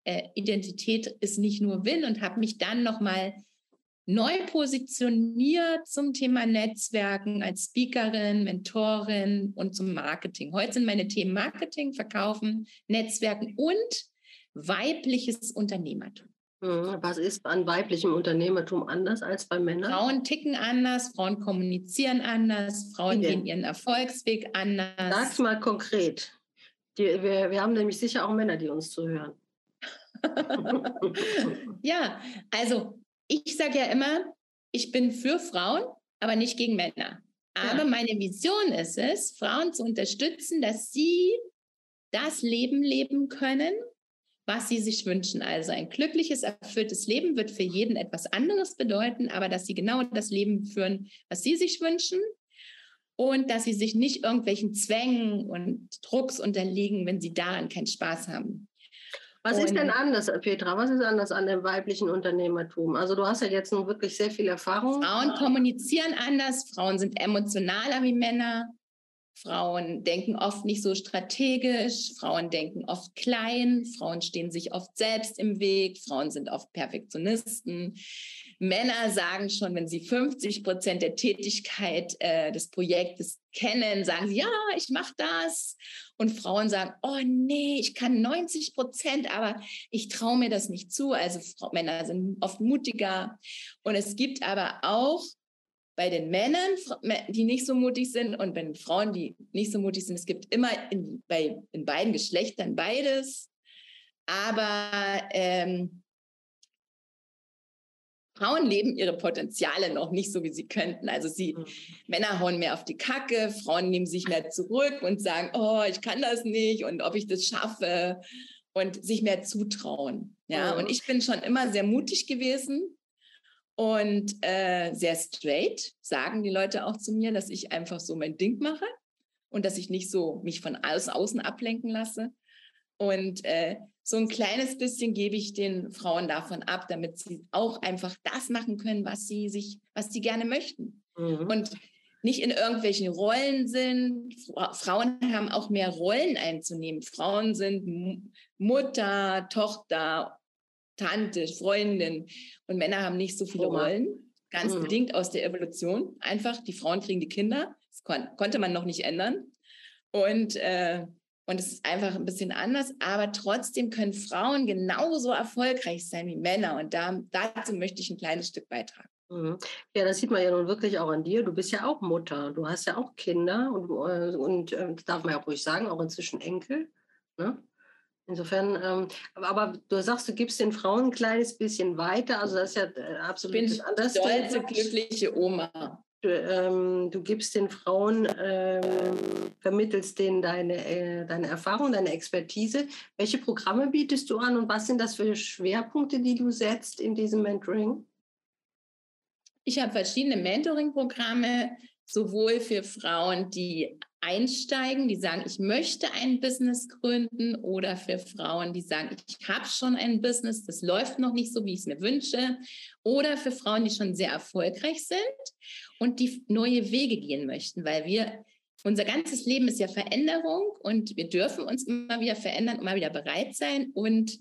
äh, Identität ist nicht nur Win und habe mich dann nochmal neu positioniert zum Thema Netzwerken als Speakerin, Mentorin und zum Marketing. Heute sind meine Themen Marketing, Verkaufen, Netzwerken und weibliches Unternehmertum. Hm, was ist an weiblichem Unternehmertum anders als bei Männern? Frauen ticken anders, Frauen kommunizieren anders, Frauen gehen ihren Erfolgsweg anders. Sag's mal konkret. Die, wir, wir haben nämlich sicher auch Männer, die uns zuhören. ja, also ich sage ja immer, ich bin für Frauen, aber nicht gegen Männer. Aber ja. meine Vision ist es, Frauen zu unterstützen, dass sie das Leben leben können, was sie sich wünschen. Also ein glückliches, erfülltes Leben wird für jeden etwas anderes bedeuten, aber dass sie genau das Leben führen, was sie sich wünschen und dass sie sich nicht irgendwelchen Zwängen und Drucks unterliegen, wenn sie daran keinen Spaß haben. Was und ist denn anders, Petra? Was ist anders an dem weiblichen Unternehmertum? Also du hast ja jetzt nun wirklich sehr viel Erfahrung. Frauen kommunizieren anders, Frauen sind emotionaler wie Männer, Frauen denken oft nicht so strategisch, Frauen denken oft klein, Frauen stehen sich oft selbst im Weg, Frauen sind oft Perfektionisten. Männer sagen schon, wenn sie 50 Prozent der Tätigkeit äh, des Projektes kennen, sagen sie, ja, ich mache das. Und Frauen sagen, oh nee, ich kann 90 Prozent, aber ich traue mir das nicht zu. Also Männer sind oft mutiger. Und es gibt aber auch bei den Männern, die nicht so mutig sind und bei den Frauen, die nicht so mutig sind. Es gibt immer in, bei, in beiden Geschlechtern beides. Aber ähm, Frauen leben ihre Potenziale noch nicht so, wie sie könnten. Also sie, mhm. Männer hauen mehr auf die Kacke, Frauen nehmen sich mehr zurück und sagen, oh, ich kann das nicht und ob ich das schaffe und sich mehr zutrauen. Ja, mhm. und ich bin schon immer sehr mutig gewesen und äh, sehr straight, sagen die Leute auch zu mir, dass ich einfach so mein Ding mache und dass ich nicht so mich von außen, außen ablenken lasse. Und äh, so ein kleines bisschen gebe ich den Frauen davon ab, damit sie auch einfach das machen können, was sie sich, was sie gerne möchten. Mhm. Und nicht in irgendwelchen Rollen sind. Frauen haben auch mehr Rollen einzunehmen. Frauen sind Mutter, Tochter, Tante, Freundin. Und Männer haben nicht so viele. Rollen, ganz mhm. bedingt aus der Evolution. Einfach, die Frauen kriegen die Kinder. Das kon konnte man noch nicht ändern. Und, äh, und es ist einfach ein bisschen anders. Aber trotzdem können Frauen genauso erfolgreich sein wie Männer. Und da, dazu möchte ich ein kleines Stück beitragen. Mhm. Ja, das sieht man ja nun wirklich auch an dir. Du bist ja auch Mutter. Du hast ja auch Kinder und, äh, und äh, das darf man ja auch ruhig sagen, auch inzwischen Enkel. Ne? Insofern, ähm, aber du sagst, du gibst den Frauen ein kleines bisschen weiter, also das ist ja äh, absolut ich bin anders. Stolze, glückliche Oma. Du, ähm, du, gibst den Frauen, ähm, vermittelst denen deine, äh, deine Erfahrung, deine Expertise. Welche Programme bietest du an und was sind das für Schwerpunkte, die du setzt in diesem Mentoring? Ich habe verschiedene Mentoring-Programme, sowohl für Frauen, die einsteigen, die sagen, ich möchte ein Business gründen oder für Frauen, die sagen, ich habe schon ein Business, das läuft noch nicht so, wie ich es mir wünsche. Oder für Frauen, die schon sehr erfolgreich sind und die neue Wege gehen möchten, weil wir unser ganzes Leben ist ja Veränderung und wir dürfen uns immer wieder verändern, immer wieder bereit sein. Und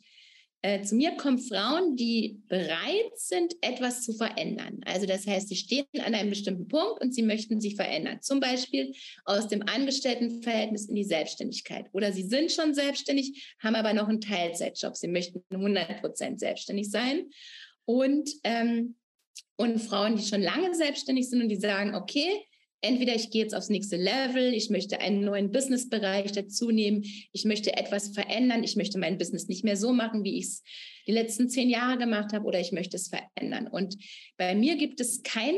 äh, zu mir kommen Frauen, die bereit sind, etwas zu verändern. Also das heißt, sie stehen an einem bestimmten Punkt und sie möchten sich verändern. Zum Beispiel aus dem Angestelltenverhältnis in die Selbstständigkeit. Oder sie sind schon selbstständig, haben aber noch einen Teilzeitjob. Sie möchten 100 Prozent selbstständig sein. Und, ähm, und Frauen, die schon lange selbstständig sind und die sagen, okay, entweder ich gehe jetzt aufs nächste Level, ich möchte einen neuen Businessbereich dazu nehmen, ich möchte etwas verändern, ich möchte mein Business nicht mehr so machen, wie ich es die letzten zehn Jahre gemacht habe, oder ich möchte es verändern. Und bei mir gibt es kein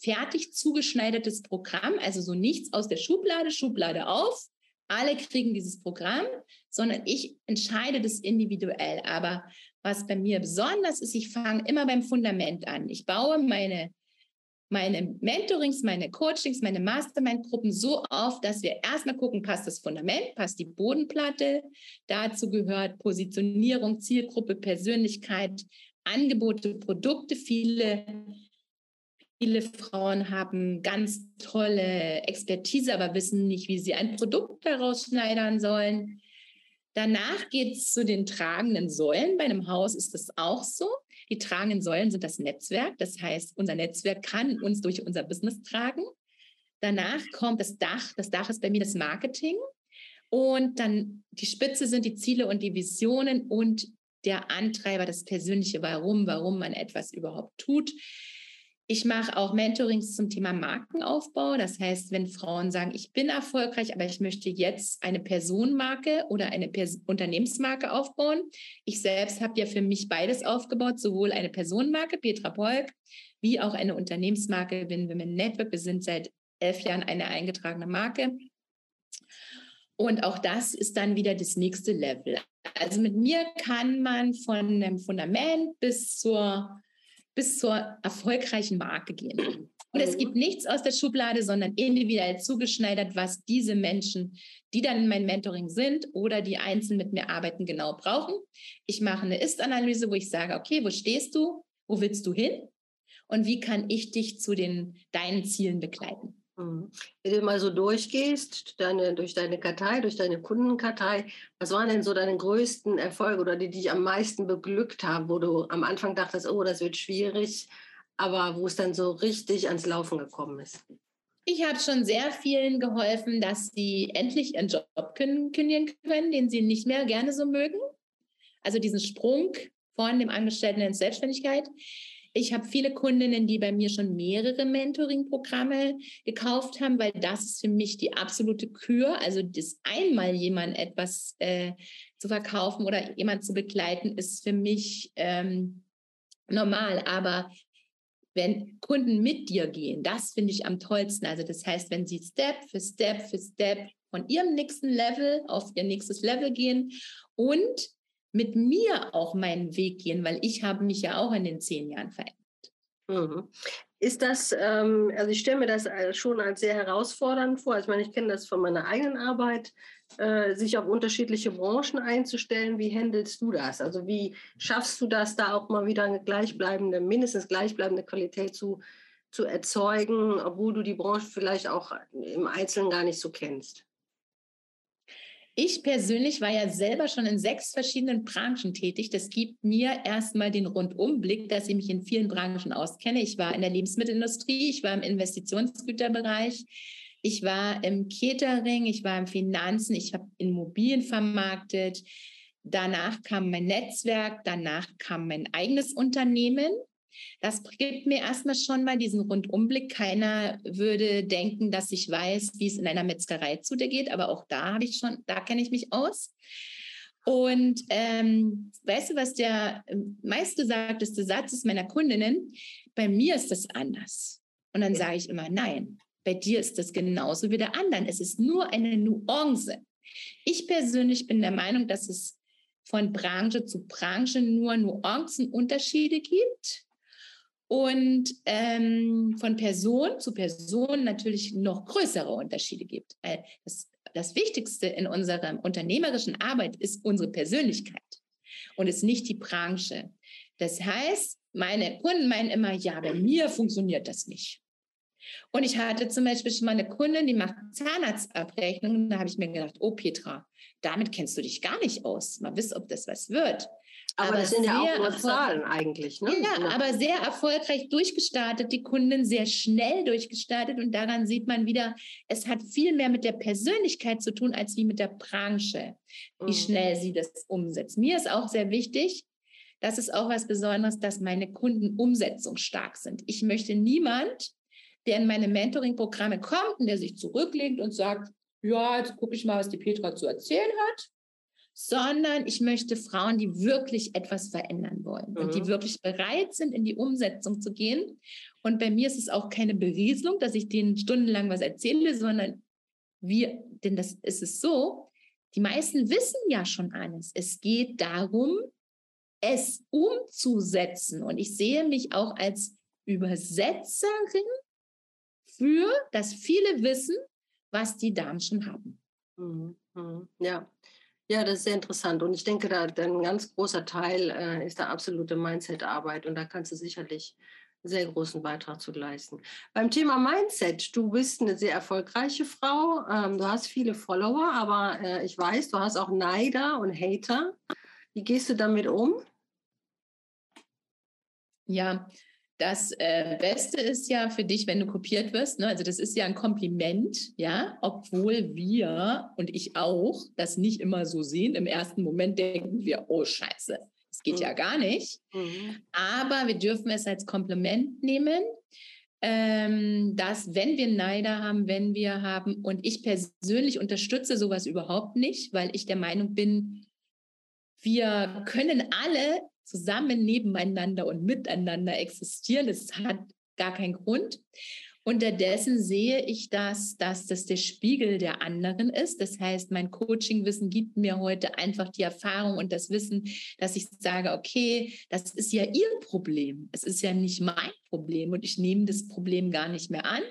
fertig zugeschneidertes Programm, also so nichts aus der Schublade, Schublade auf. Alle kriegen dieses Programm, sondern ich entscheide das individuell. Aber was bei mir besonders ist, ich fange immer beim Fundament an. Ich baue meine meine Mentorings, meine Coachings, meine Mastermind-Gruppen so auf, dass wir erstmal gucken, passt das Fundament, passt die Bodenplatte. Dazu gehört Positionierung, Zielgruppe, Persönlichkeit, Angebote, Produkte. Viele, viele Frauen haben ganz tolle Expertise, aber wissen nicht, wie sie ein Produkt daraus schneidern sollen. Danach geht es zu den tragenden Säulen. Bei einem Haus ist das auch so. Die tragenden Säulen sind das Netzwerk. Das heißt, unser Netzwerk kann uns durch unser Business tragen. Danach kommt das Dach. Das Dach ist bei mir das Marketing. Und dann die Spitze sind die Ziele und die Visionen und der Antreiber, das persönliche Warum, warum man etwas überhaupt tut. Ich mache auch Mentorings zum Thema Markenaufbau. Das heißt, wenn Frauen sagen, ich bin erfolgreich, aber ich möchte jetzt eine Personenmarke oder eine Pers Unternehmensmarke aufbauen. Ich selbst habe ja für mich beides aufgebaut, sowohl eine Personenmarke, Petra Polk, wie auch eine Unternehmensmarke, Win Women Network. Wir sind seit elf Jahren eine eingetragene Marke. Und auch das ist dann wieder das nächste Level. Also mit mir kann man von einem Fundament bis zur bis zur erfolgreichen Marke gehen. Und es gibt nichts aus der Schublade, sondern individuell zugeschneidert, was diese Menschen, die dann in meinem Mentoring sind oder die einzeln mit mir arbeiten, genau brauchen. Ich mache eine Ist-Analyse, wo ich sage, okay, wo stehst du? Wo willst du hin? Und wie kann ich dich zu den deinen Zielen begleiten? Mhm. Wenn du mal so durchgehst, deine, durch deine Kartei, durch deine Kundenkartei, was waren denn so deine größten Erfolge oder die, die dich am meisten beglückt haben, wo du am Anfang dachtest, oh, das wird schwierig, aber wo es dann so richtig ans Laufen gekommen ist? Ich habe schon sehr vielen geholfen, dass sie endlich ihren Job kündigen können, den sie nicht mehr gerne so mögen. Also diesen Sprung von dem Angestellten in Selbstständigkeit. Ich habe viele Kundinnen, die bei mir schon mehrere Mentoring-Programme gekauft haben, weil das ist für mich die absolute Kür. Also das einmal jemand etwas äh, zu verkaufen oder jemand zu begleiten, ist für mich ähm, normal. Aber wenn Kunden mit dir gehen, das finde ich am tollsten. Also das heißt, wenn sie Step für Step für Step von ihrem nächsten Level auf ihr nächstes Level gehen und mit mir auch meinen Weg gehen, weil ich habe mich ja auch in den zehn Jahren verändert. Mhm. Ist das, ähm, also ich stelle mir das schon als sehr herausfordernd vor. Also ich meine, ich kenne das von meiner eigenen Arbeit, äh, sich auf unterschiedliche Branchen einzustellen. Wie handelst du das? Also wie schaffst du das, da auch mal wieder eine gleichbleibende, mindestens gleichbleibende Qualität zu, zu erzeugen, obwohl du die Branche vielleicht auch im Einzelnen gar nicht so kennst? Ich persönlich war ja selber schon in sechs verschiedenen Branchen tätig. Das gibt mir erstmal den Rundumblick, dass ich mich in vielen Branchen auskenne. Ich war in der Lebensmittelindustrie, ich war im Investitionsgüterbereich, ich war im Catering, ich war im Finanzen, ich habe Immobilien vermarktet. Danach kam mein Netzwerk, danach kam mein eigenes Unternehmen. Das gibt mir erstmal schon mal diesen Rundumblick. Keiner würde denken, dass ich weiß, wie es in einer Metzgerei zu dir geht, aber auch da habe ich schon, da kenne ich mich aus. Und ähm, weißt du, was der meistgesagteste Satz ist meiner Kundinnen? Bei mir ist das anders. Und dann sage ich immer, nein, bei dir ist das genauso wie der anderen. Es ist nur eine Nuance. Ich persönlich bin der Meinung, dass es von Branche zu Branche nur Nuancenunterschiede gibt und ähm, von Person zu Person natürlich noch größere Unterschiede gibt. Das, das Wichtigste in unserer unternehmerischen Arbeit ist unsere Persönlichkeit und ist nicht die Branche. Das heißt, meine Kunden meinen immer, ja, bei mir funktioniert das nicht. Und ich hatte zum Beispiel schon mal eine Kundin, die macht Zahnarztabrechnungen. Da habe ich mir gedacht, oh Petra, damit kennst du dich gar nicht aus. Mal wissen, ob das was wird. Aber, aber das sind ja auch nur Zahlen eigentlich. Ne? Ja, ja, aber sehr erfolgreich durchgestartet, die Kunden sehr schnell durchgestartet. Und daran sieht man wieder, es hat viel mehr mit der Persönlichkeit zu tun, als wie mit der Branche, wie mhm. schnell sie das umsetzt. Mir ist auch sehr wichtig, das ist auch was Besonderes, dass meine Kunden umsetzungsstark sind. Ich möchte niemand, der in meine Mentoring-Programme kommt und der sich zurücklegt und sagt, ja, jetzt gucke ich mal, was die Petra zu erzählen hat sondern ich möchte Frauen, die wirklich etwas verändern wollen mhm. und die mhm. wirklich bereit sind, in die Umsetzung zu gehen. Und bei mir ist es auch keine Berieselung, dass ich denen stundenlang was erzähle, sondern wir, denn das ist es so, die meisten wissen ja schon alles. Es geht darum, es umzusetzen. Und ich sehe mich auch als Übersetzerin für das viele wissen, was die Damen schon haben. Mhm. mhm. Ja, ja, das ist sehr interessant. Und ich denke, da ein ganz großer Teil äh, ist da absolute Mindset-Arbeit. Und da kannst du sicherlich einen sehr großen Beitrag zu leisten. Beim Thema Mindset, du bist eine sehr erfolgreiche Frau. Ähm, du hast viele Follower, aber äh, ich weiß, du hast auch Neider und Hater. Wie gehst du damit um? Ja, das äh, Beste ist ja für dich, wenn du kopiert wirst. Ne? Also das ist ja ein Kompliment, ja, obwohl wir und ich auch das nicht immer so sehen. Im ersten Moment denken wir, oh Scheiße, das geht mhm. ja gar nicht. Mhm. Aber wir dürfen es als Kompliment nehmen, ähm, dass wenn wir Neider haben, wenn wir haben, und ich persönlich unterstütze sowas überhaupt nicht, weil ich der Meinung bin, wir können alle zusammen nebeneinander und miteinander existieren. Es hat gar keinen Grund. Unterdessen sehe ich das, dass das der Spiegel der anderen ist. Das heißt, mein Coachingwissen gibt mir heute einfach die Erfahrung und das Wissen, dass ich sage, okay, das ist ja ihr Problem. Es ist ja nicht mein Problem und ich nehme das Problem gar nicht mehr an.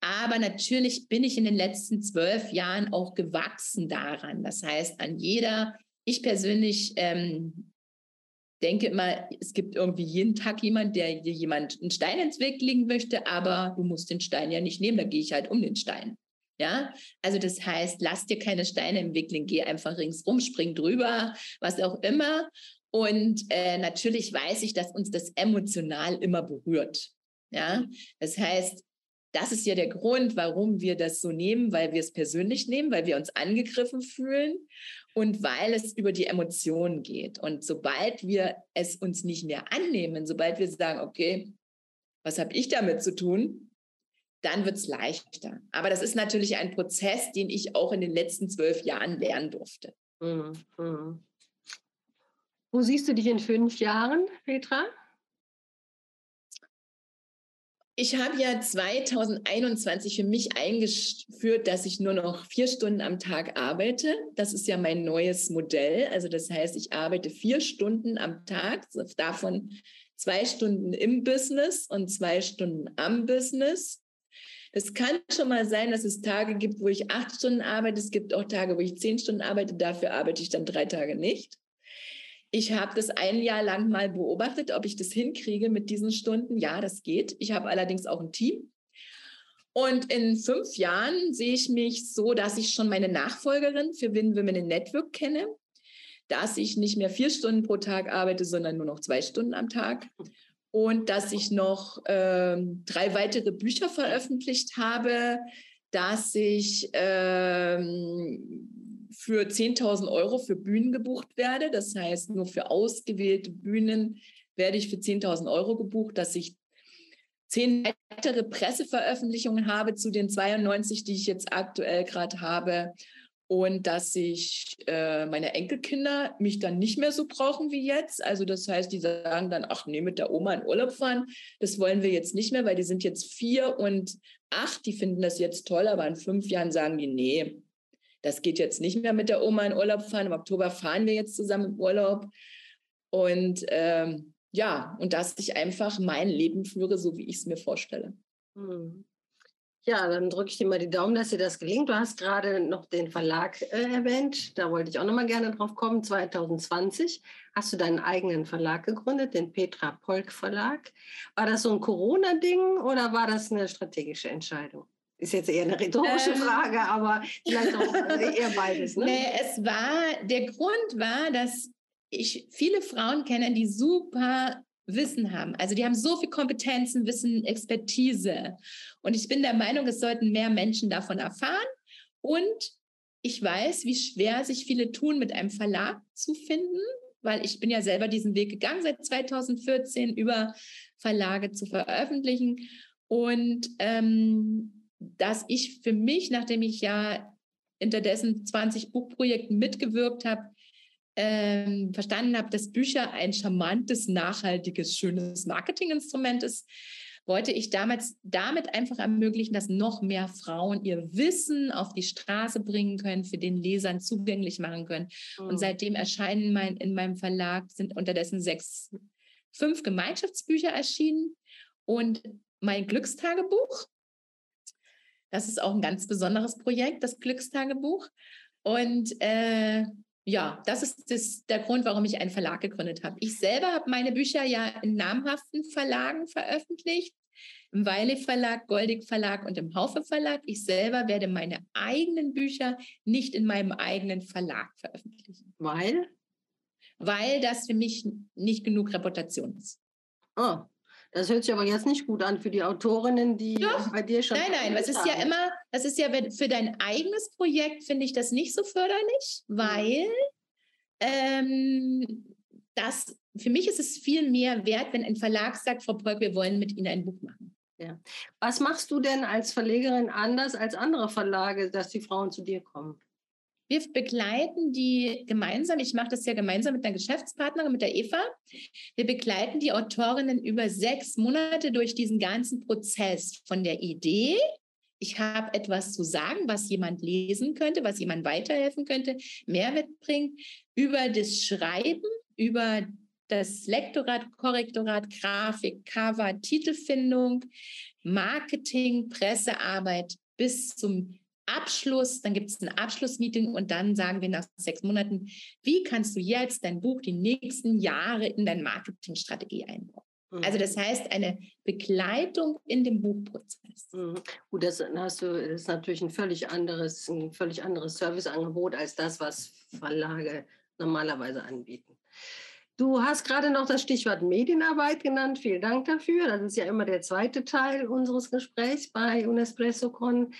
Aber natürlich bin ich in den letzten zwölf Jahren auch gewachsen daran. Das heißt, an jeder, ich persönlich ähm, denke immer, es gibt irgendwie jeden Tag jemand, der dir jemand einen Stein ins Weg legen möchte, aber du musst den Stein ja nicht nehmen, da gehe ich halt um den Stein. Ja, also das heißt, lass dir keine Steine im Weg legen, geh einfach ringsrum, spring drüber, was auch immer. Und äh, natürlich weiß ich, dass uns das emotional immer berührt. Ja, das heißt, das ist ja der Grund, warum wir das so nehmen, weil wir es persönlich nehmen, weil wir uns angegriffen fühlen und weil es über die Emotionen geht. Und sobald wir es uns nicht mehr annehmen, sobald wir sagen, okay, was habe ich damit zu tun, dann wird es leichter. Aber das ist natürlich ein Prozess, den ich auch in den letzten zwölf Jahren lernen durfte. Mhm. mhm. Wo siehst du dich in fünf Jahren, Petra? Ich habe ja 2021 für mich eingeführt, dass ich nur noch vier Stunden am Tag arbeite. Das ist ja mein neues Modell. Also das heißt, ich arbeite vier Stunden am Tag, davon zwei Stunden im Business und zwei Stunden am Business. Es kann schon mal sein, dass es Tage gibt, wo ich acht Stunden arbeite. Es gibt auch Tage, wo ich zehn Stunden arbeite. Dafür arbeite ich dann drei Tage nicht. Ich habe das ein Jahr lang mal beobachtet, ob ich das hinkriege mit diesen Stunden. Ja, das geht. Ich habe allerdings auch ein Team. Und in fünf Jahren sehe ich mich so, dass ich schon meine Nachfolgerin für Win Women in Network kenne, dass ich nicht mehr vier Stunden pro Tag arbeite, sondern nur noch zwei Stunden am Tag und dass ich noch äh, drei weitere Bücher veröffentlicht habe, dass ich ähm, für 10.000 Euro für Bühnen gebucht werde. Das heißt, nur für ausgewählte Bühnen werde ich für 10.000 Euro gebucht, dass ich zehn weitere Presseveröffentlichungen habe zu den 92, die ich jetzt aktuell gerade habe. Und dass ich äh, meine Enkelkinder mich dann nicht mehr so brauchen wie jetzt. Also das heißt, die sagen dann, ach nee, mit der Oma in Urlaub fahren, das wollen wir jetzt nicht mehr, weil die sind jetzt vier und acht, die finden das jetzt toll, aber in fünf Jahren sagen die, nee, das geht jetzt nicht mehr mit der Oma in Urlaub fahren. Im Oktober fahren wir jetzt zusammen im Urlaub. Und ähm, ja, und dass ich einfach mein Leben führe, so wie ich es mir vorstelle. Hm. Ja, dann drücke ich dir mal die Daumen, dass dir das gelingt. Du hast gerade noch den Verlag äh, erwähnt. Da wollte ich auch noch mal gerne drauf kommen. 2020 hast du deinen eigenen Verlag gegründet, den Petra Polk Verlag. War das so ein Corona-Ding oder war das eine strategische Entscheidung? Ist jetzt eher eine rhetorische ähm, Frage, aber vielleicht auch eher beides. Ne? Nee, es war, der Grund war, dass ich viele Frauen kenne, die super Wissen haben. Also die haben so viel Kompetenzen, Wissen, Expertise. Und ich bin der Meinung, es sollten mehr Menschen davon erfahren. Und ich weiß, wie schwer sich viele tun, mit einem Verlag zu finden, weil ich bin ja selber diesen Weg gegangen seit 2014 über Verlage zu veröffentlichen. Und ähm, dass ich für mich, nachdem ich ja unterdessen 20 Buchprojekten mitgewirkt habe, ähm, verstanden habe, dass Bücher ein charmantes, nachhaltiges, schönes Marketinginstrument ist, wollte ich damals damit einfach ermöglichen, dass noch mehr Frauen ihr Wissen auf die Straße bringen können, für den Lesern zugänglich machen können. Mhm. Und seitdem erscheinen mein, in meinem Verlag, sind unterdessen sechs, fünf Gemeinschaftsbücher erschienen und mein Glückstagebuch, das ist auch ein ganz besonderes Projekt, das Glückstagebuch. Und äh, ja, das ist das, der Grund, warum ich einen Verlag gegründet habe. Ich selber habe meine Bücher ja in namhaften Verlagen veröffentlicht. Im Weile Verlag, Goldig Verlag und im Haufe Verlag. Ich selber werde meine eigenen Bücher nicht in meinem eigenen Verlag veröffentlichen. Weil? Weil das für mich nicht genug Reputation ist. Oh, das hört sich aber jetzt nicht gut an für die Autorinnen, die Doch. bei dir schon. Nein, nein, das ist ja immer, das ist ja für dein eigenes Projekt, finde ich das nicht so förderlich, mhm. weil ähm, das, für mich ist es viel mehr wert, wenn ein Verlag sagt, Frau Polk, wir wollen mit Ihnen ein Buch machen. Ja. Was machst du denn als Verlegerin anders als andere Verlage, dass die Frauen zu dir kommen? Wir begleiten die gemeinsam, ich mache das ja gemeinsam mit einer Geschäftspartnerin, mit der Eva. Wir begleiten die Autorinnen über sechs Monate durch diesen ganzen Prozess von der Idee. Ich habe etwas zu sagen, was jemand lesen könnte, was jemand weiterhelfen könnte, Mehrwert bringt, über das Schreiben, über das Lektorat, Korrektorat, Grafik, Cover, Titelfindung, Marketing, Pressearbeit bis zum Abschluss, dann gibt es ein Abschlussmeeting und dann sagen wir nach sechs Monaten, wie kannst du jetzt dein Buch die nächsten Jahre in deine Marketingstrategie einbauen? Also das mhm. heißt eine Begleitung in dem Buchprozess. Mhm. Gut, das hast du, das ist natürlich ein völlig anderes, ein völlig anderes Serviceangebot als das, was Verlage normalerweise anbieten. Du hast gerade noch das Stichwort Medienarbeit genannt. Vielen Dank dafür. Das ist ja immer der zweite Teil unseres Gesprächs bei UnespressoCon.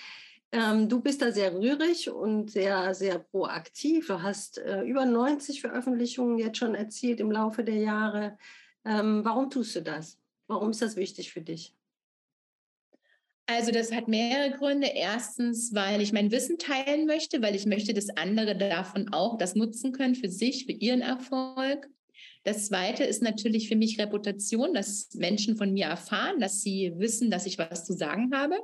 Ähm, du bist da sehr rührig und sehr, sehr proaktiv. Du hast äh, über 90 Veröffentlichungen jetzt schon erzielt im Laufe der Jahre. Ähm, warum tust du das? Warum ist das wichtig für dich? Also das hat mehrere Gründe. Erstens, weil ich mein Wissen teilen möchte, weil ich möchte, dass andere davon auch das nutzen können für sich, für ihren Erfolg. Das Zweite ist natürlich für mich Reputation, dass Menschen von mir erfahren, dass sie wissen, dass ich was zu sagen habe.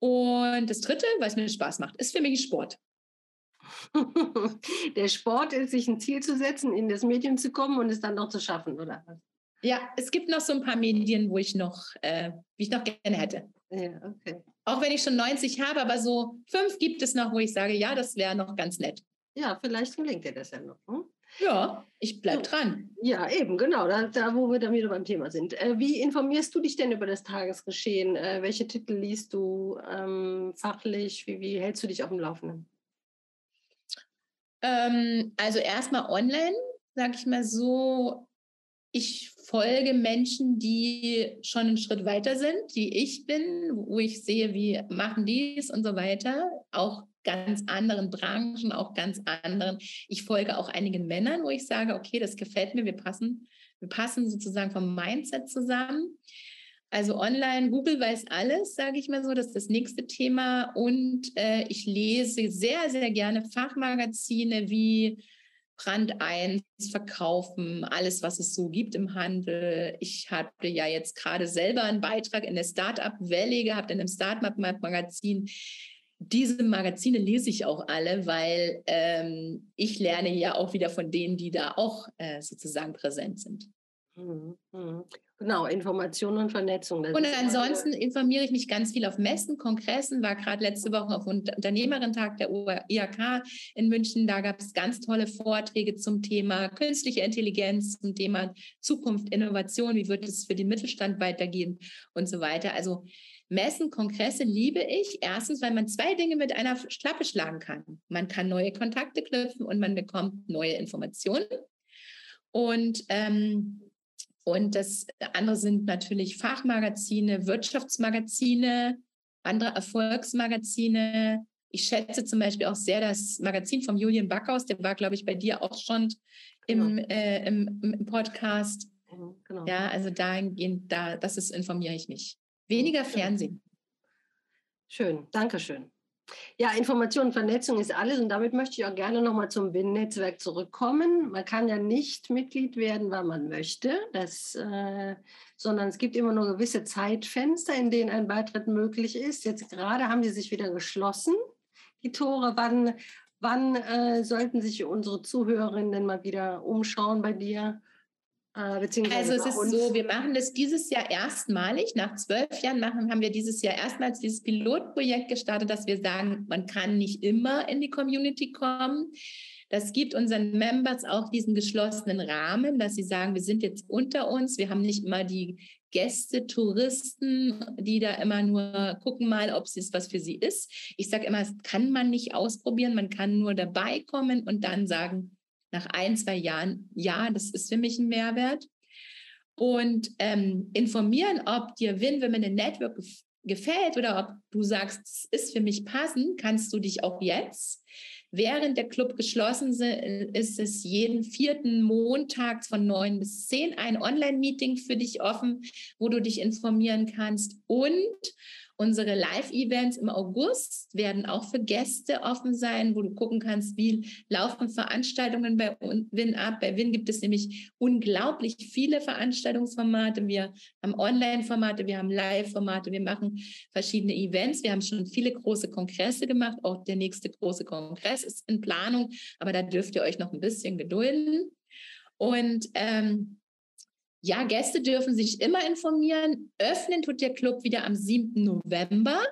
Und das Dritte, weil es mir Spaß macht, ist für mich Sport. Der Sport ist, sich ein Ziel zu setzen, in das Medium zu kommen und es dann noch zu schaffen, oder was? Ja, es gibt noch so ein paar Medien, wo ich noch, äh, wie ich noch gerne hätte. Ja, okay. Auch wenn ich schon 90 habe, aber so fünf gibt es noch, wo ich sage, ja, das wäre noch ganz nett. Ja, vielleicht gelingt dir das ja noch. Hm? Ja, ich bleibe dran. Ja, eben, genau, da, da, wo wir dann wieder beim Thema sind. Äh, wie informierst du dich denn über das Tagesgeschehen? Äh, welche Titel liest du ähm, fachlich? Wie, wie hältst du dich auf dem Laufenden? Ähm, also erstmal online, sage ich mal so. Ich folge Menschen, die schon einen Schritt weiter sind, die ich bin, wo ich sehe, wie machen die es und so weiter. Auch ganz anderen Branchen, auch ganz anderen. Ich folge auch einigen Männern, wo ich sage, okay, das gefällt mir, wir passen, wir passen sozusagen vom Mindset zusammen. Also online, Google weiß alles, sage ich mal so, das ist das nächste Thema. Und äh, ich lese sehr, sehr gerne Fachmagazine wie Brand 1, Verkaufen, alles, was es so gibt im Handel. Ich hatte ja jetzt gerade selber einen Beitrag in der Startup Valley gehabt, in einem Startup-Magazin diese Magazine lese ich auch alle, weil ähm, ich lerne ja auch wieder von denen, die da auch äh, sozusagen präsent sind. Mhm, mhm. Genau, Information und Vernetzung. und ansonsten informiere ich mich ganz viel auf Messen, Kongressen, war gerade letzte Woche auf Unternehmerentag der IHK in München. Da gab es ganz tolle Vorträge zum Thema künstliche Intelligenz, zum Thema Zukunft, Innovation, wie wird es für den Mittelstand weitergehen und so weiter. Also Messen, Kongresse liebe ich. Erstens, weil man zwei Dinge mit einer Klappe schlagen kann. Man kann neue Kontakte knüpfen und man bekommt neue Informationen. Und, ähm, und das andere sind natürlich Fachmagazine, Wirtschaftsmagazine, andere Erfolgsmagazine. Ich schätze zum Beispiel auch sehr das Magazin vom Julian Backhaus, der war, glaube ich, bei dir auch schon im, genau. äh, im, im, Podcast. Mhm, genau. Ja, also dahingehend, da, das ist, informiere ich mich. Weniger Fernsehen. Schön, danke schön. Ja, Information und Vernetzung ist alles und damit möchte ich auch gerne nochmal zum WIN-Netzwerk zurückkommen. Man kann ja nicht Mitglied werden, weil man möchte, das, äh, sondern es gibt immer nur gewisse Zeitfenster, in denen ein Beitritt möglich ist. Jetzt gerade haben die sich wieder geschlossen, die Tore. Wann, wann äh, sollten sich unsere Zuhörerinnen mal wieder umschauen bei dir? Äh, also es ist so, wir machen das dieses Jahr erstmalig. Nach zwölf Jahren machen, haben wir dieses Jahr erstmals dieses Pilotprojekt gestartet, dass wir sagen, man kann nicht immer in die Community kommen. Das gibt unseren Members auch diesen geschlossenen Rahmen, dass sie sagen, wir sind jetzt unter uns, wir haben nicht immer die Gäste, Touristen, die da immer nur gucken mal, ob es was für sie ist. Ich sage immer, das kann man nicht ausprobieren, man kann nur dabei kommen und dann sagen, nach ein, zwei Jahren, ja, das ist für mich ein Mehrwert. Und ähm, informieren, ob dir Win Women in Network gefällt oder ob du sagst, es ist für mich passend, kannst du dich auch jetzt. Während der Club geschlossen ist, ist es jeden vierten Montag von neun bis zehn ein Online-Meeting für dich offen, wo du dich informieren kannst. Und Unsere Live-Events im August werden auch für Gäste offen sein, wo du gucken kannst, wie laufen Veranstaltungen bei Win ab. Bei Win gibt es nämlich unglaublich viele Veranstaltungsformate. Wir haben Online-Formate, wir haben Live-Formate, wir machen verschiedene Events. Wir haben schon viele große Kongresse gemacht. Auch der nächste große Kongress ist in Planung, aber da dürft ihr euch noch ein bisschen gedulden. Und ähm, ja, Gäste dürfen sich immer informieren. Öffnen tut der Club wieder am 7. November.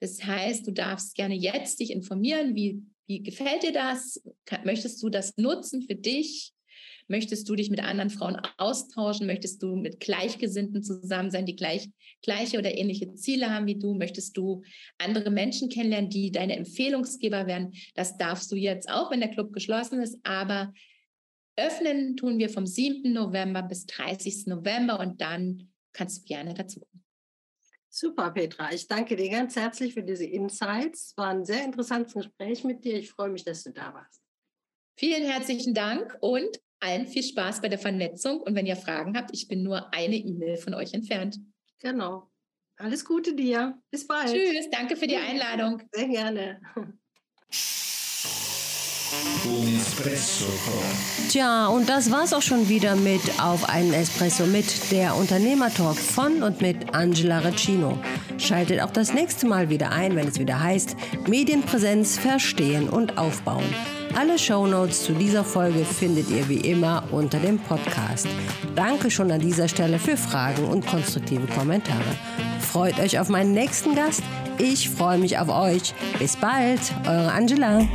Das heißt, du darfst gerne jetzt dich informieren, wie, wie gefällt dir das? Möchtest du das nutzen für dich? Möchtest du dich mit anderen Frauen austauschen? Möchtest du mit Gleichgesinnten zusammen sein, die gleich, gleiche oder ähnliche Ziele haben wie du? Möchtest du andere Menschen kennenlernen, die deine Empfehlungsgeber werden? Das darfst du jetzt auch, wenn der Club geschlossen ist. Aber öffnen tun wir vom 7. November bis 30. November und dann kannst du gerne dazu kommen. Super, Petra. Ich danke dir ganz herzlich für diese Insights. Es war ein sehr interessantes Gespräch mit dir. Ich freue mich, dass du da warst. Vielen herzlichen Dank und allen viel Spaß bei der Vernetzung. Und wenn ihr Fragen habt, ich bin nur eine E-Mail von euch entfernt. Genau. Alles Gute dir. Bis bald. Tschüss. Danke für die Einladung. Sehr gerne. Tja, und das war's auch schon wieder mit Auf einen Espresso mit der Unternehmertalk von und mit Angela Recino. Schaltet auch das nächste Mal wieder ein, wenn es wieder heißt Medienpräsenz verstehen und aufbauen. Alle Shownotes zu dieser Folge findet ihr wie immer unter dem Podcast. Danke schon an dieser Stelle für Fragen und konstruktive Kommentare. Freut euch auf meinen nächsten Gast. Ich freue mich auf euch. Bis bald, eure Angela.